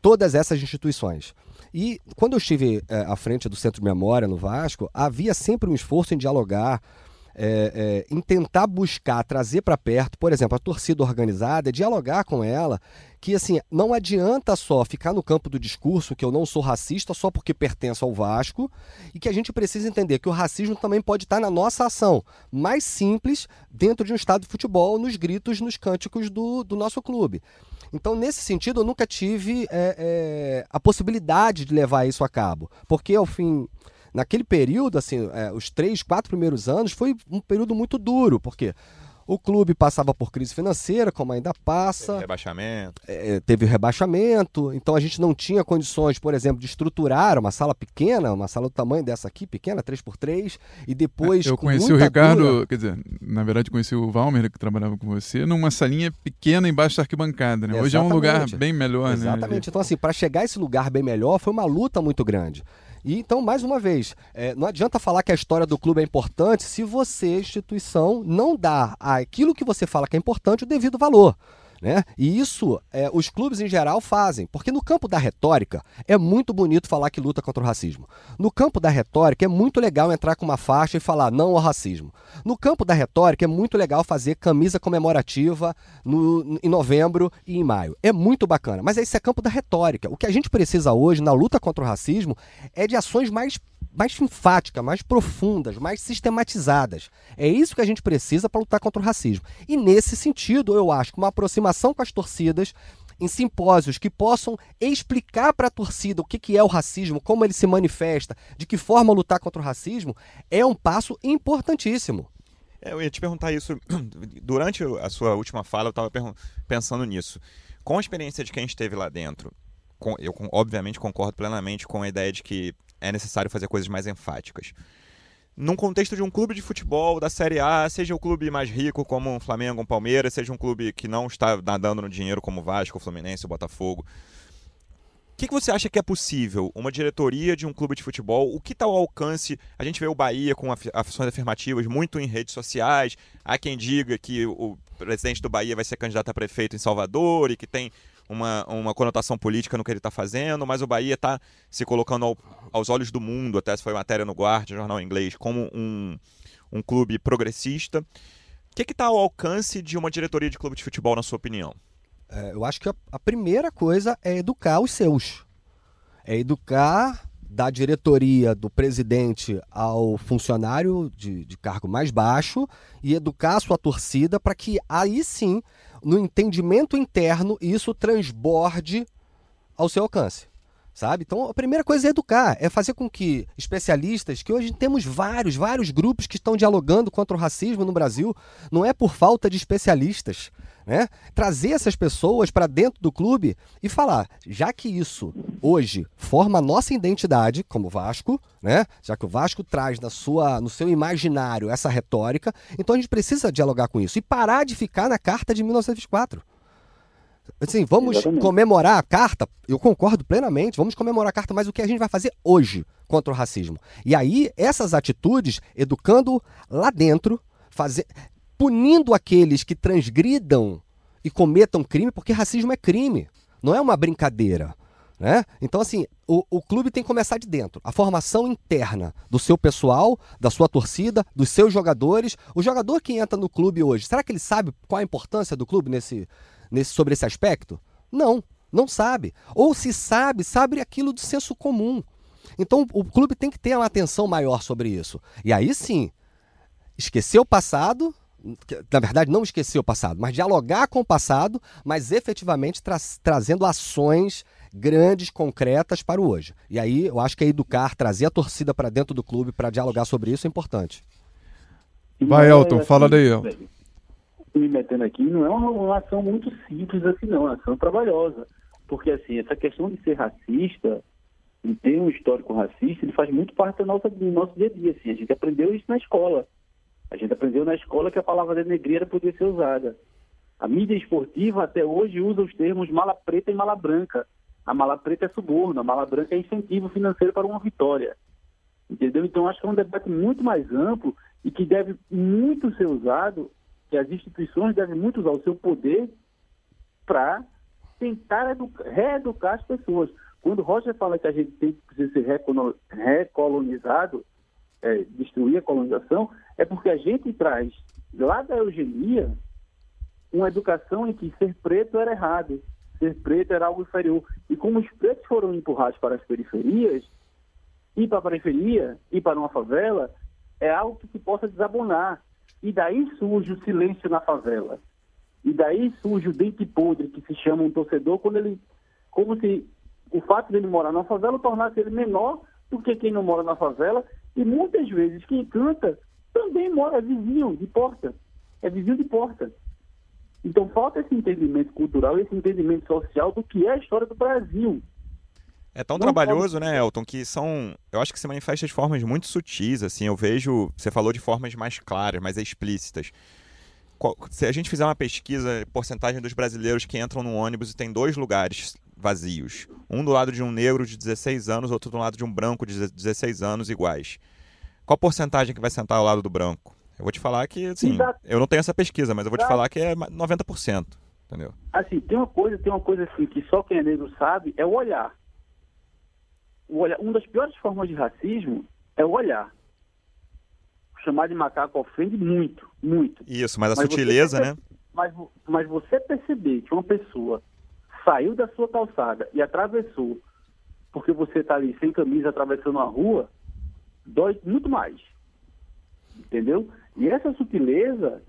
[SPEAKER 3] todas essas instituições. E quando eu estive é, à frente do Centro de Memória no Vasco, havia sempre um esforço em dialogar é, é, em tentar buscar, trazer para perto, por exemplo, a torcida organizada, dialogar com ela, que assim, não adianta só ficar no campo do discurso que eu não sou racista só porque pertenço ao Vasco, e que a gente precisa entender que o racismo também pode estar na nossa ação, mais simples, dentro de um estado de futebol, nos gritos, nos cânticos do, do nosso clube. Então, nesse sentido, eu nunca tive é, é, a possibilidade de levar isso a cabo, porque ao fim naquele período, assim, é, os três, quatro primeiros anos, foi um período muito duro, porque o clube passava por crise financeira, como ainda passa. Teve
[SPEAKER 1] rebaixamento.
[SPEAKER 3] É, teve rebaixamento. Então a gente não tinha condições, por exemplo, de estruturar uma sala pequena, uma sala do tamanho dessa aqui, pequena, 3x3, e depois.
[SPEAKER 2] Eu conheci o Ricardo, dura... quer dizer, na verdade conheci o Valmer, que trabalhava com você, numa salinha pequena embaixo da arquibancada. Né? Hoje é um lugar bem melhor,
[SPEAKER 3] Exatamente.
[SPEAKER 2] né?
[SPEAKER 3] Exatamente. Então, assim, para chegar a esse lugar bem melhor, foi uma luta muito grande. E então, mais uma vez, é, não adianta falar que a história do clube é importante se você, instituição, não dá aquilo que você fala que é importante o devido valor. Né? E isso é, os clubes em geral fazem, porque no campo da retórica é muito bonito falar que luta contra o racismo. No campo da retórica é muito legal entrar com uma faixa e falar não ao racismo. No campo da retórica é muito legal fazer camisa comemorativa no, em novembro e em maio. É muito bacana, mas esse é campo da retórica. O que a gente precisa hoje na luta contra o racismo é de ações mais mais enfáticas, mais profundas, mais sistematizadas. É isso que a gente precisa para lutar contra o racismo. E nesse sentido, eu acho que uma aproximação com as torcidas em simpósios que possam explicar para a torcida o que, que é o racismo, como ele se manifesta, de que forma lutar contra o racismo, é um passo importantíssimo.
[SPEAKER 1] É, eu ia te perguntar isso durante a sua última fala, eu estava pensando nisso. Com a experiência de quem esteve lá dentro, eu obviamente concordo plenamente com a ideia de que é necessário fazer coisas mais enfáticas. Num contexto de um clube de futebol da Série A, seja o clube mais rico como um Flamengo, um Palmeiras, seja um clube que não está nadando no dinheiro como o Vasco, o Fluminense, o Botafogo, o que, que, você acha que é possível? Uma diretoria de um clube de futebol, o que está ao alcance? A gente vê o Bahia com ações afirmativas muito em redes sociais. Há quem diga que o presidente do Bahia vai ser candidato a prefeito em Salvador e que tem uma, uma conotação política no que ele está fazendo, mas o Bahia está se colocando ao, aos olhos do mundo, até se foi matéria no Guardian, jornal inglês, como um, um clube progressista. O que está ao alcance de uma diretoria de clube de futebol, na sua opinião?
[SPEAKER 3] É, eu acho que a, a primeira coisa é educar os seus. É educar da diretoria, do presidente ao funcionário de, de, cargo mais baixo e educar a sua torcida para que aí sim no entendimento interno isso transborde ao seu alcance. Sabe? Então, a primeira coisa é educar, é fazer com que especialistas, que hoje temos vários, vários grupos que estão dialogando contra o racismo no Brasil, não é por falta de especialistas, né? Trazer essas pessoas para dentro do clube e falar, já que isso hoje forma a nossa identidade como Vasco, né? Já que o Vasco traz na sua, no seu imaginário essa retórica, então a gente precisa dialogar com isso e parar de ficar na carta de 1904. Assim, vamos Exatamente. comemorar a carta, eu concordo plenamente, vamos comemorar a carta, mas o que a gente vai fazer hoje contra o racismo? E aí, essas atitudes, educando lá dentro, fazer, punindo aqueles que transgridam e cometam crime, porque racismo é crime, não é uma brincadeira. Né? Então, assim, o, o clube tem que começar de dentro. A formação interna do seu pessoal, da sua torcida, dos seus jogadores. O jogador que entra no clube hoje, será que ele sabe qual a importância do clube nesse, nesse, sobre esse aspecto? Não, não sabe. Ou se sabe, sabe aquilo do senso comum. Então o clube tem que ter uma atenção maior sobre isso. E aí sim, esquecer o passado, na verdade, não esquecer o passado, mas dialogar com o passado, mas efetivamente tra trazendo ações grandes, concretas para o hoje. E aí eu acho que é educar, trazer a torcida para dentro do clube para dialogar sobre isso é importante.
[SPEAKER 2] Vai, Elton, é, fala daí. Elton.
[SPEAKER 4] Me metendo aqui, não é uma, uma ação muito simples assim, não, é uma ação trabalhosa. Porque, assim, essa questão de ser racista, e ter um histórico racista, ele faz muito parte do nosso, do nosso dia a dia. Assim. A gente aprendeu isso na escola. A gente aprendeu na escola que a palavra denegreira podia ser usada. A mídia esportiva até hoje usa os termos mala preta e mala branca. A mala preta é suborno, a mala branca é incentivo financeiro para uma vitória. Entendeu? Então, acho que é um debate muito mais amplo e que deve muito ser usado, que as instituições devem muito usar o seu poder para tentar reeducar as pessoas. Quando Roger fala que a gente tem que ser recolonizado, é, destruir a colonização, é porque a gente traz lá da eugenia uma educação em que ser preto era errado, ser preto era algo inferior. E como os pretos foram empurrados para as periferias, ir para a periferia, ir para uma favela, é algo que se possa desabonar. E daí surge o silêncio na favela. E daí surge o dente podre que se chama um torcedor quando ele. Como se o fato dele morar na favela tornasse ele menor do que quem não mora na favela. E muitas vezes quem canta também mora vizinho de porta. É vizinho de porta. Então falta esse entendimento cultural, esse entendimento social do que é a história do Brasil.
[SPEAKER 1] É tão não trabalhoso, pode... né, Elton, que são. Eu acho que se manifesta de formas muito sutis, assim. Eu vejo. Você falou de formas mais claras, mais explícitas. Se a gente fizer uma pesquisa, porcentagem dos brasileiros que entram no ônibus e tem dois lugares vazios. Um do lado de um negro de 16 anos, outro do lado de um branco de 16 anos iguais. Qual porcentagem que vai sentar ao lado do branco? Eu vou te falar que, assim, Exato. eu não tenho essa pesquisa, mas eu vou Exato. te falar que é 90%, entendeu?
[SPEAKER 4] Assim, tem uma coisa, tem uma coisa assim que só quem é negro sabe, é o olhar. O olhar. Uma das piores formas de racismo é o olhar. Chamar de macaco ofende muito, muito.
[SPEAKER 1] Isso, mas a mas sutileza, né?
[SPEAKER 4] Mas, mas você perceber que uma pessoa saiu da sua calçada e atravessou porque você está ali sem camisa atravessando a rua, dói muito mais. Entendeu? E essa sutileza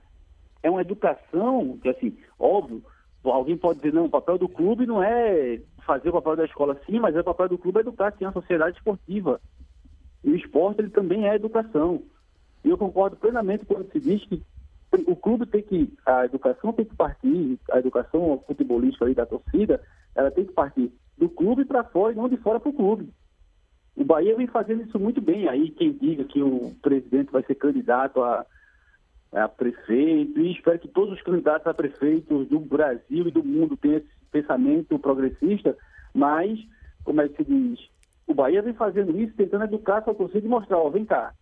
[SPEAKER 4] é uma educação que, assim, óbvio, alguém pode dizer, não, o papel do clube não é fazer o papel da escola, sim, mas é o papel do clube é educar, sim, a sociedade esportiva. E o esporte, ele também é educação. E eu concordo plenamente quando se diz que o clube tem que, a educação tem que partir, a educação futebolística aí da torcida, ela tem que partir do clube para fora e não de fora para o clube. O Bahia vem fazendo isso muito bem. Aí quem diga que o presidente vai ser candidato a, a prefeito, e espero que todos os candidatos a prefeitos do Brasil e do mundo tenham esse pensamento progressista, mas, como é que se diz, o Bahia vem fazendo isso, tentando educar sua torcida e mostrar, ó, vem cá.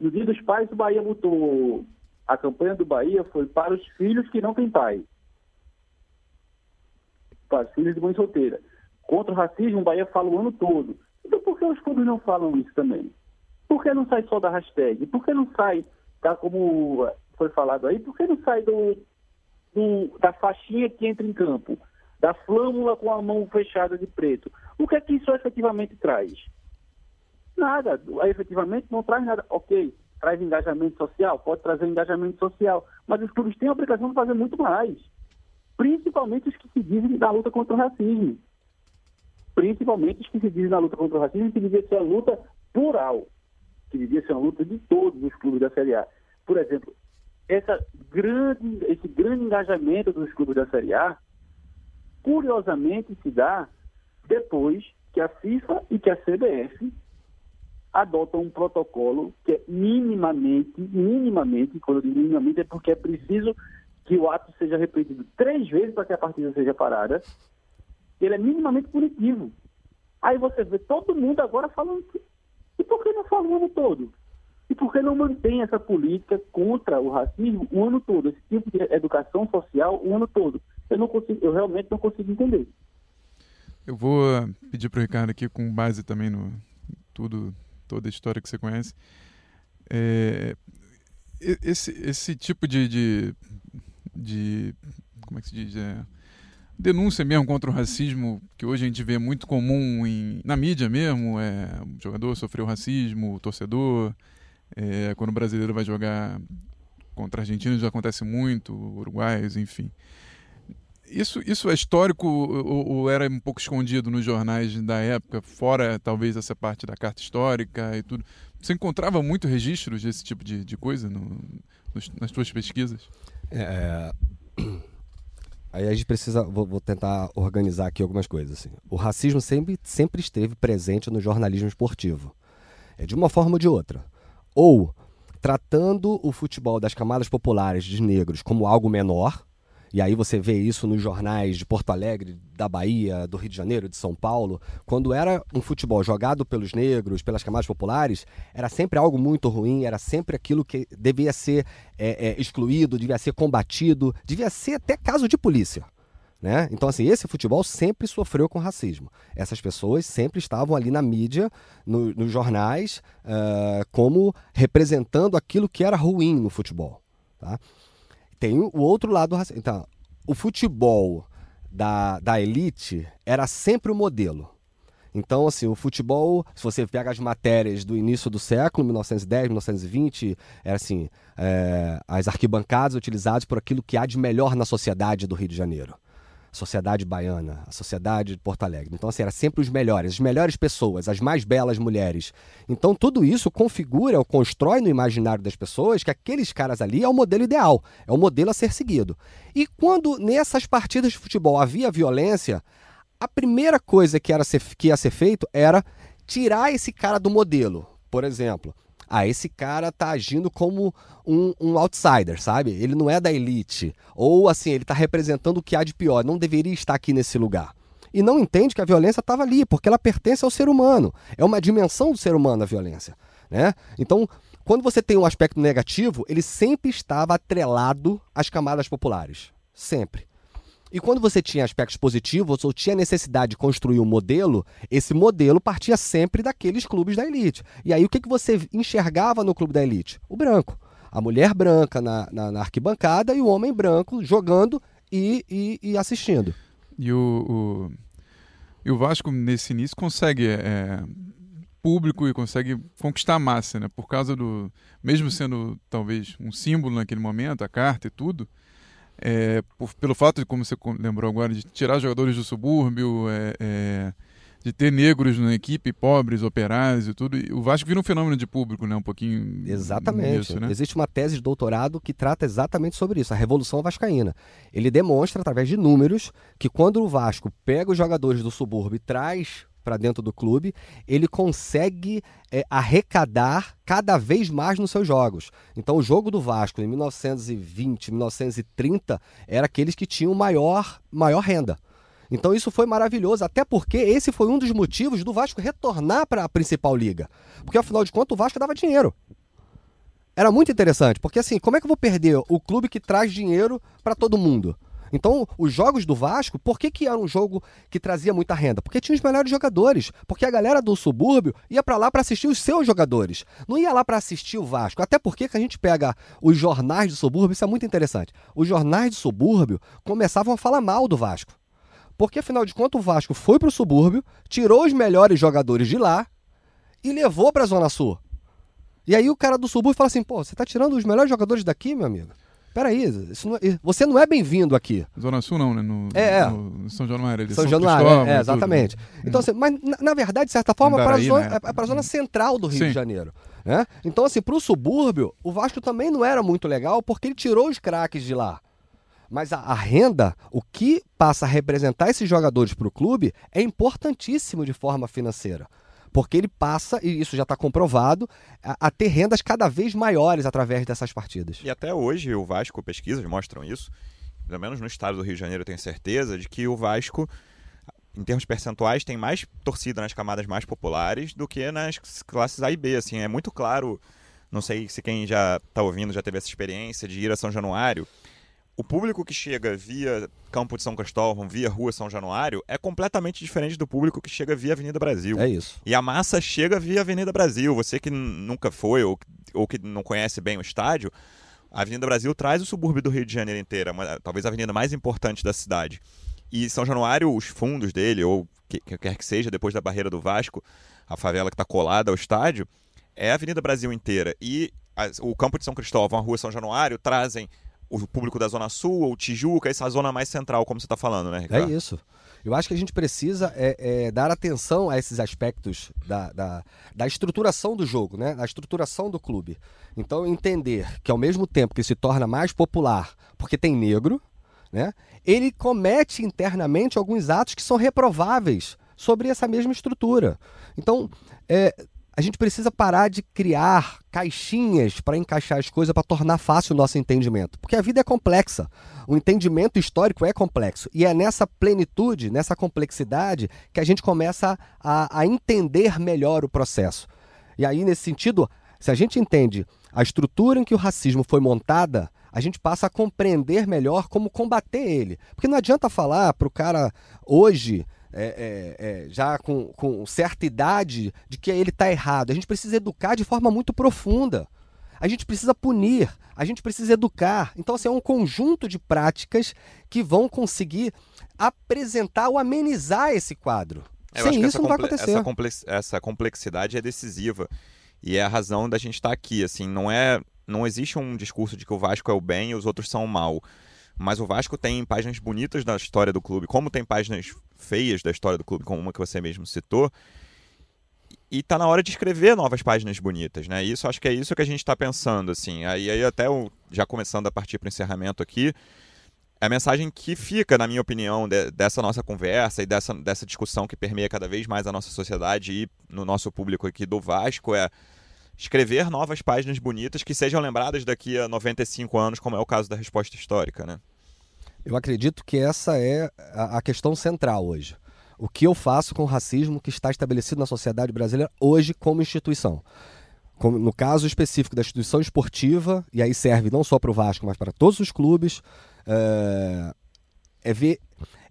[SPEAKER 4] No dia dos pais, o Bahia botou. A campanha do Bahia foi para os filhos que não têm pai. Para os filhos de mãe solteira. Contra o racismo, o Bahia fala o ano todo. Então por que os clubes não falam isso também? Por que não sai só da hashtag? Por que não sai, tá como foi falado aí, por que não sai do, do, da faixinha que entra em campo? Da flâmula com a mão fechada de preto? O que é que isso efetivamente traz? Nada. Efetivamente não traz nada. Ok, traz engajamento social? Pode trazer engajamento social. Mas os clubes têm a obrigação de fazer muito mais. Principalmente os que se dizem da luta contra o racismo principalmente os que se dizem na luta contra o racismo, que devia ser uma luta plural, que devia ser uma luta de todos os clubes da Série A. Por exemplo, essa grande, esse grande engajamento dos clubes da Série A, curiosamente se dá depois que a FIFA e que a CBF adotam um protocolo que é minimamente, minimamente, quando eu digo minimamente é porque é preciso que o ato seja repetido três vezes para que a partida seja parada, ele é minimamente punitivo. Aí você vê todo mundo agora falando. E por que não fala o ano todo? E por que não mantém essa política contra o racismo o ano todo? Esse tipo de educação social o ano todo? Eu, não consigo, eu realmente não consigo entender.
[SPEAKER 2] Eu vou pedir para o Ricardo aqui, com base também no tudo, toda a história que você conhece. É, esse, esse tipo de, de, de como é que se diz? É, denúncia mesmo contra o racismo, que hoje a gente vê muito comum em, na mídia mesmo, é, o jogador sofreu racismo, o torcedor, é, quando o brasileiro vai jogar contra argentinos já acontece muito, uruguaios, enfim. Isso, isso é histórico ou, ou, era um pouco escondido nos jornais da época, fora talvez essa parte da carta histórica e tudo? Você encontrava muito registros desse tipo de, de coisa no, nos, nas suas pesquisas?
[SPEAKER 3] É, aí a gente precisa, vou, vou, tentar organizar aqui algumas coisas. Assim. O racismo sempre, sempre esteve presente no jornalismo esportivo, é de uma forma ou de outra. Ou tratando o futebol das camadas populares de negros como algo menor, e aí você vê isso nos jornais de Porto Alegre, da Bahia, do Rio de Janeiro, de São Paulo. Quando era um futebol jogado pelos negros, pelas camadas populares, era sempre algo muito ruim, era sempre aquilo que devia ser é, é, excluído, devia ser combatido, devia ser até caso de polícia. Né? Então, assim, esse futebol sempre sofreu com racismo. Essas pessoas sempre estavam ali na mídia, no, nos jornais, uh, como representando aquilo que era ruim no futebol. Tá? Tem o outro lado. Então, o futebol da, da elite era sempre o modelo. Então, assim, o futebol, se você pega as matérias do início do século, 1910, 1920, era assim, é, as arquibancadas utilizadas por aquilo que há de melhor na sociedade do Rio de Janeiro sociedade baiana, a sociedade de Porto Alegre. Então, assim, era sempre os melhores, as melhores pessoas, as mais belas mulheres. Então, tudo isso configura ou constrói no imaginário das pessoas que aqueles caras ali é o modelo ideal, é o modelo a ser seguido. E quando nessas partidas de futebol havia violência, a primeira coisa que, era ser, que ia ser feito era tirar esse cara do modelo. Por exemplo, ah, esse cara tá agindo como um, um, outsider, sabe? Ele não é da elite. Ou assim, ele tá representando o que há de pior, não deveria estar aqui nesse lugar. E não entende que a violência estava ali, porque ela pertence ao ser humano. É uma dimensão do ser humano a violência. Né? Então, quando você tem um aspecto negativo, ele sempre estava atrelado às camadas populares. Sempre. E quando você tinha aspectos positivos ou tinha necessidade de construir um modelo, esse modelo partia sempre daqueles clubes da elite. E aí o que, que você enxergava no clube da elite? O branco. A mulher branca na, na, na arquibancada e o homem branco jogando e, e, e assistindo.
[SPEAKER 2] E o, o, e o Vasco, nesse início, consegue é, público e consegue conquistar a massa, né? Por causa do. Mesmo sendo talvez um símbolo naquele momento, a carta e tudo é, por, pelo fato de, como você lembrou agora, de tirar jogadores do subúrbio, é, é, de ter negros na equipe, pobres, operários e tudo, o Vasco vira um fenômeno de público, né? Um pouquinho.
[SPEAKER 3] Exatamente. né? Existe uma tese de doutorado que trata exatamente sobre isso, a Revolução Vascaína. Ele demonstra, através de números, que quando o Vasco pega os jogadores do subúrbio e traz para dentro do clube, ele consegue é, arrecadar cada vez mais nos seus jogos. Então, o jogo do Vasco em 1920, 1930 era aqueles que tinham maior, maior renda. Então isso foi maravilhoso, até porque esse foi um dos motivos do Vasco retornar para a principal liga. Porque afinal de contas o Vasco dava dinheiro. Era muito interessante, porque assim, como é que eu vou perder o clube que traz dinheiro para todo mundo? Então, os jogos do Vasco, por que, que era um jogo que trazia muita renda? Porque tinha os melhores jogadores. Porque a galera do subúrbio ia para lá para assistir os seus jogadores. Não ia lá para assistir o Vasco. Até porque que a gente pega os jornais do subúrbio, isso é muito interessante. Os jornais do subúrbio começavam a falar mal do Vasco. Porque, afinal de contas, o Vasco foi para o subúrbio, tirou os melhores jogadores de lá e levou para a Zona Sul. E aí o cara do subúrbio fala assim: pô, você está tirando os melhores jogadores daqui, meu amigo? Peraí, isso não, é, você não é bem-vindo aqui.
[SPEAKER 2] Zona Sul não, né? No,
[SPEAKER 3] é, é.
[SPEAKER 2] no São Januário.
[SPEAKER 3] São, São Januário, é, é, exatamente. Tudo. Né? Então, assim, mas na, na, verdade, de certa forma, para a zona, né? é, zona central do Rio Sim. de Janeiro. Né? Então, assim, para o subúrbio, o Vasco também não era muito legal porque ele tirou os craques de lá. Mas a, a, renda, o que passa a representar esses jogadores para o clube, é importantíssimo de forma financeira porque ele passa, e isso já está comprovado, a, a, ter rendas cada vez maiores através dessas partidas.
[SPEAKER 1] E até hoje o Vasco, pesquisas mostram isso, pelo menos no estado do Rio de Janeiro eu tenho certeza, de que o Vasco, em termos percentuais, tem mais torcida nas camadas mais populares do que nas classes A e B. Assim, é muito claro, não sei se quem já está ouvindo já teve essa experiência de ir a São Januário, o público que chega via Campo de São Cristóvão, via Rua São Januário, é completamente diferente do público que chega via Avenida Brasil.
[SPEAKER 3] É isso.
[SPEAKER 1] E a massa chega via Avenida Brasil. Você que nunca foi ou, ou que não conhece bem o estádio, a Avenida Brasil traz o subúrbio do Rio de Janeiro inteira, uma, talvez a avenida mais importante da cidade. E São Januário, os fundos dele, ou que, que quer que seja, depois da barreira do Vasco, a favela que está colada ao estádio, é a Avenida Brasil inteira. E a, o Campo de São Cristóvão, a Rua São Januário, trazem o público da Zona Sul, ou Tijuca, essa zona mais central, como você está falando, né, Ricardo?
[SPEAKER 3] É isso. Eu acho que a gente precisa é, é, dar atenção a esses aspectos da, da, da, estruturação do jogo, né? da estruturação do clube. Então, entender que ao mesmo tempo que se torna mais popular porque tem negro, né? ele comete internamente alguns atos que são reprováveis sobre essa mesma estrutura. Então, é, a gente precisa parar de criar caixinhas para encaixar as coisas para tornar fácil o nosso entendimento. Porque a vida é complexa. O entendimento histórico é complexo. E é nessa plenitude, nessa complexidade, que a gente começa a, a entender melhor o processo. E aí, nesse sentido, se a gente entende a estrutura em que o racismo foi montada, a gente passa a compreender melhor como combater ele. Porque não adianta falar para o cara hoje é, é, é, já com, com certa idade de que ele está errado. A gente precisa educar de forma muito profunda. A gente precisa punir, a gente precisa educar. Então, assim, é um conjunto de práticas que vão conseguir apresentar ou amenizar esse quadro.
[SPEAKER 1] É, Sem isso não vai acontecer. Essa complexidade é decisiva. E é a razão da gente estar tá aqui. Assim, não é, não existe um discurso de que o Vasco é o bem e os outros são o mal. Mas o Vasco tem páginas bonitas da história do clube, como tem páginas feias da história do clube, como uma que você mesmo citou. E tá na hora de escrever novas páginas bonitas, né? Isso acho que é isso que a gente está pensando, assim. Aí, aí até já começando a partir para o encerramento aqui, a mensagem que fica, na minha opinião, de, dessa nossa conversa e dessa, dessa discussão que permeia cada vez mais a nossa sociedade e no nosso público aqui do Vasco é escrever novas páginas bonitas que sejam lembradas daqui a 95 anos, como é o caso da resposta histórica, né?
[SPEAKER 3] Eu acredito que essa é a questão central hoje. O que eu faço com o racismo que está estabelecido na sociedade brasileira hoje como instituição? Como no caso específico da instituição esportiva, e aí serve não só para o Vasco, mas para todos os clubes, é, é ver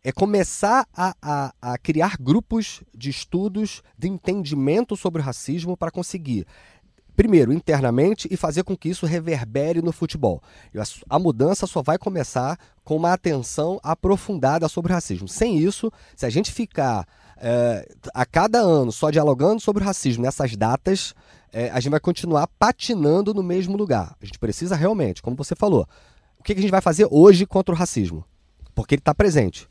[SPEAKER 3] é começar a, a, a, criar grupos de estudos de entendimento sobre o racismo para conseguir primeiro, internamente e fazer com que isso reverbere no futebol. A mudança só vai começar com uma atenção aprofundada sobre o racismo. Sem isso, se a gente ficar é, a cada ano só dialogando sobre o racismo nessas datas, é, a gente vai continuar patinando no mesmo lugar. A gente precisa realmente, como você falou, o que a gente vai fazer hoje contra o racismo? Porque ele está presente.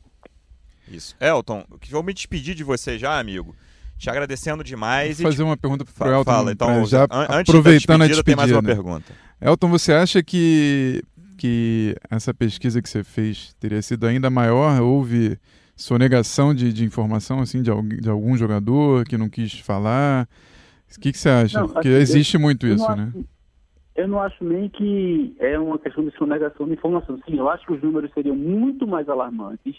[SPEAKER 1] Isso. Elton, vou me despedir de você já, amigo te agradecendo demais.
[SPEAKER 2] Vou fazer
[SPEAKER 1] e...
[SPEAKER 2] uma pergunta para o Elton.
[SPEAKER 1] Fala, então,
[SPEAKER 2] já
[SPEAKER 1] an
[SPEAKER 2] aproveitando
[SPEAKER 1] a
[SPEAKER 2] despedida,
[SPEAKER 1] tem mais uma
[SPEAKER 2] né?
[SPEAKER 1] pergunta.
[SPEAKER 2] Elton, você acha que, que essa pesquisa que você fez teria sido ainda maior? Houve sonegação de, de informação assim de, de algum jogador que não quis falar? O que, que você acha?
[SPEAKER 4] Não,
[SPEAKER 2] Porque existe
[SPEAKER 4] eu,
[SPEAKER 2] muito
[SPEAKER 4] eu
[SPEAKER 2] isso, né?
[SPEAKER 4] Acho, eu não acho nem que é uma questão de sonegação de informação. Sim, eu acho que os números seriam muito mais alarmantes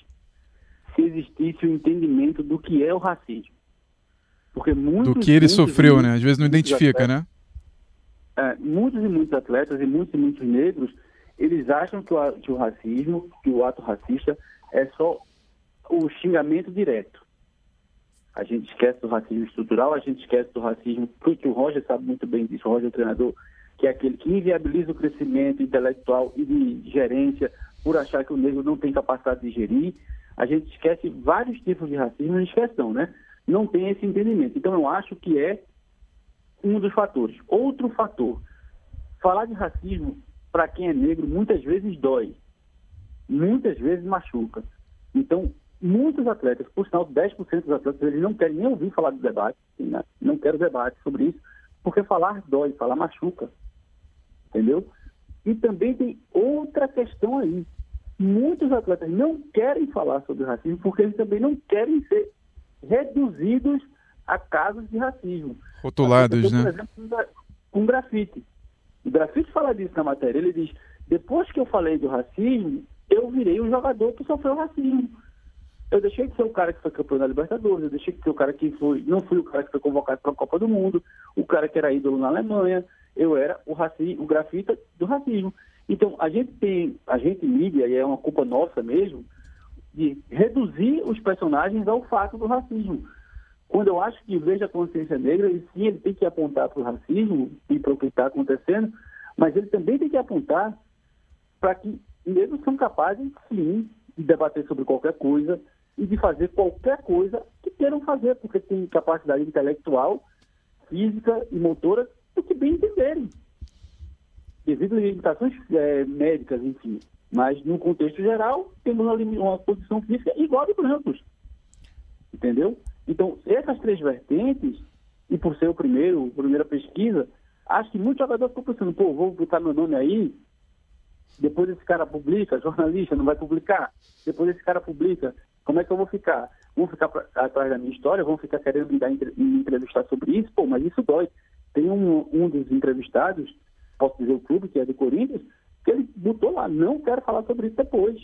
[SPEAKER 4] se existisse o um entendimento do que é o racismo. Porque muitos,
[SPEAKER 2] do que ele sofreu, né? Às vezes não identifica,
[SPEAKER 4] atletas,
[SPEAKER 2] né?
[SPEAKER 4] É, muitos e muitos atletas e muitos e muitos negros, eles acham que o, que o racismo, que o ato racista é só o xingamento direto. A gente esquece do racismo estrutural, a gente esquece do racismo, porque o Roger sabe muito bem disso, o Roger é o treinador, que é aquele que inviabiliza o crescimento intelectual e de gerência por achar que o negro não tem capacidade de gerir. A gente esquece vários tipos de racismo, não esquece não, né? Não tem esse entendimento. Então, eu acho que é um dos fatores. Outro fator, falar de racismo, para quem é negro, muitas vezes dói, muitas vezes machuca. Então, muitos atletas, por sinal, 10% dos atletas, eles não querem nem ouvir falar do debate, né? não querem debate sobre isso, porque falar dói, falar machuca. Entendeu? E também tem outra questão aí. Muitos atletas não querem falar sobre racismo porque eles também não querem ser reduzidos a casos de racismo.
[SPEAKER 2] Rotulados, né?
[SPEAKER 4] Por exemplo, um grafite. O grafite fala disso na matéria. Ele diz: depois que eu falei do racismo, eu virei um jogador que sofreu racismo. Eu deixei de ser o cara que foi campeão da Libertadores, eu deixei de ser o cara que foi, não fui o cara que foi convocado para a Copa do Mundo, o cara que era ídolo na Alemanha, eu era o racismo, o grafita do racismo. Então, a gente tem, a gente mídia, e é uma culpa nossa mesmo, de reduzir os personagens ao fato do racismo. Quando eu acho que veja a consciência negra, e sim, ele tem que apontar para o racismo e para o que está acontecendo, mas ele também tem que apontar para que negros são capazes, sim, de debater sobre qualquer coisa e de fazer qualquer coisa que queiram fazer, porque tem capacidade intelectual, física e motora do que bem entenderem. Devido a limitações é, médicas, enfim. Mas, no contexto geral, temos uma, posição física igual de brancos. Entendeu? Então, essas três vertentes, e por ser o primeiro, a primeira pesquisa, acho que muitos jogadores ficam pensando, pô, vou botar meu nome aí, depois esse cara publica, jornalista, não vai publicar, depois esse cara publica, como é que eu vou ficar? Vão ficar pra, atrás da minha história, vão ficar querendo me, dar, me entrevistar sobre isso? Pô, mas isso dói. Tem um, um dos entrevistados, posso dizer o clube, que é do Corinthians, que ele botou lá, não quero falar sobre isso depois.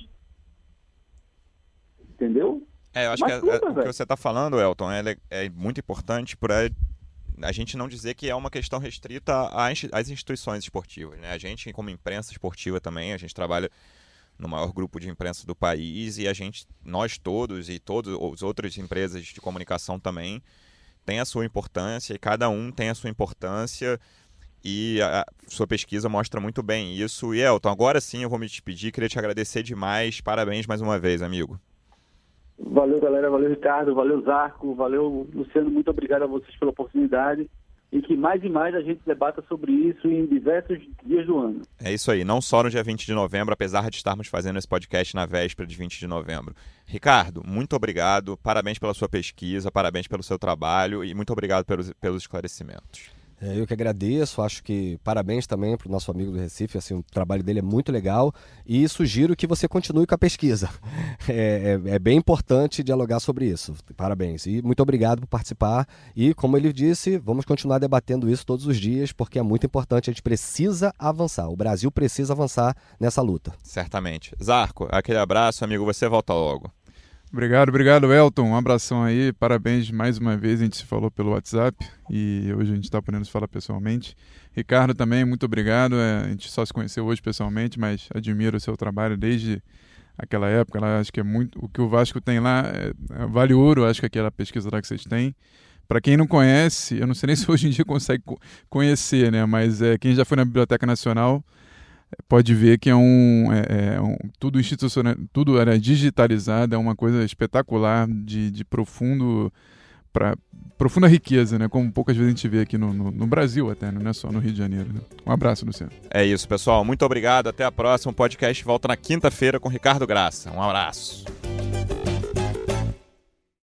[SPEAKER 4] Entendeu?
[SPEAKER 1] É, eu acho mas que é, é, o que você está falando, Elton, é, é muito importante para a gente não dizer que é uma questão restrita às instituições esportivas. Né? A gente, como imprensa esportiva também, a gente trabalha no maior grupo de imprensa do país e a gente, nós todos e todas as outras empresas de comunicação também tem a sua importância e cada um tem a sua importância e a sua pesquisa mostra muito bem isso. E Elton, agora sim eu vou me despedir, queria te agradecer demais, parabéns mais uma vez, amigo.
[SPEAKER 4] Valeu, galera, valeu, Ricardo, valeu, Zarco, valeu, Luciano, muito obrigado a vocês pela oportunidade. E que mais e mais a gente debata sobre isso em diversos dias do ano.
[SPEAKER 1] É isso aí, não só no dia 20 de novembro, apesar de estarmos fazendo esse podcast na véspera de 20 de novembro. Ricardo, muito obrigado, parabéns pela sua pesquisa, parabéns pelo seu trabalho. E muito obrigado pelos, pelos esclarecimentos.
[SPEAKER 3] É, eu que agradeço, acho que parabéns também para o nosso amigo do Recife, assim, o trabalho dele é muito legal e sugiro que você continue com a pesquisa. É, é, é, bem importante dialogar sobre isso. Parabéns e muito obrigado por participar. E, como ele disse, vamos continuar debatendo isso todos os dias porque é muito importante, a gente precisa avançar. O Brasil precisa avançar nessa luta.
[SPEAKER 1] Certamente. Zarco, aquele abraço, amigo, você volta logo.
[SPEAKER 2] Obrigado, obrigado, Elton. Um abração aí, parabéns mais uma vez. A gente se falou pelo WhatsApp e hoje a gente está podendo se falar pessoalmente. Ricardo também, muito obrigado. É, a gente só se conheceu hoje pessoalmente, mas admiro o seu trabalho desde aquela época. Lá, acho que é muito. O que o Vasco tem lá é, vale ouro, acho que aquela pesquisa lá que vocês têm. Para quem não conhece, eu não sei nem se hoje em dia consegue conhecer, né? Mas é, quem já foi na Biblioteca Nacional pode ver que é um, é, é um, tudo institucional, tudo era digitalizado, é uma coisa espetacular de, de profundo para profunda riqueza, né? Como poucas vezes a gente vê aqui no, no, no Brasil até, não é só no Rio de Janeiro. Né? Um abraço, Luciano.
[SPEAKER 1] É isso, pessoal. Muito obrigado. Até a próxima. O podcast volta na quinta-feira com Ricardo Graça. Um abraço.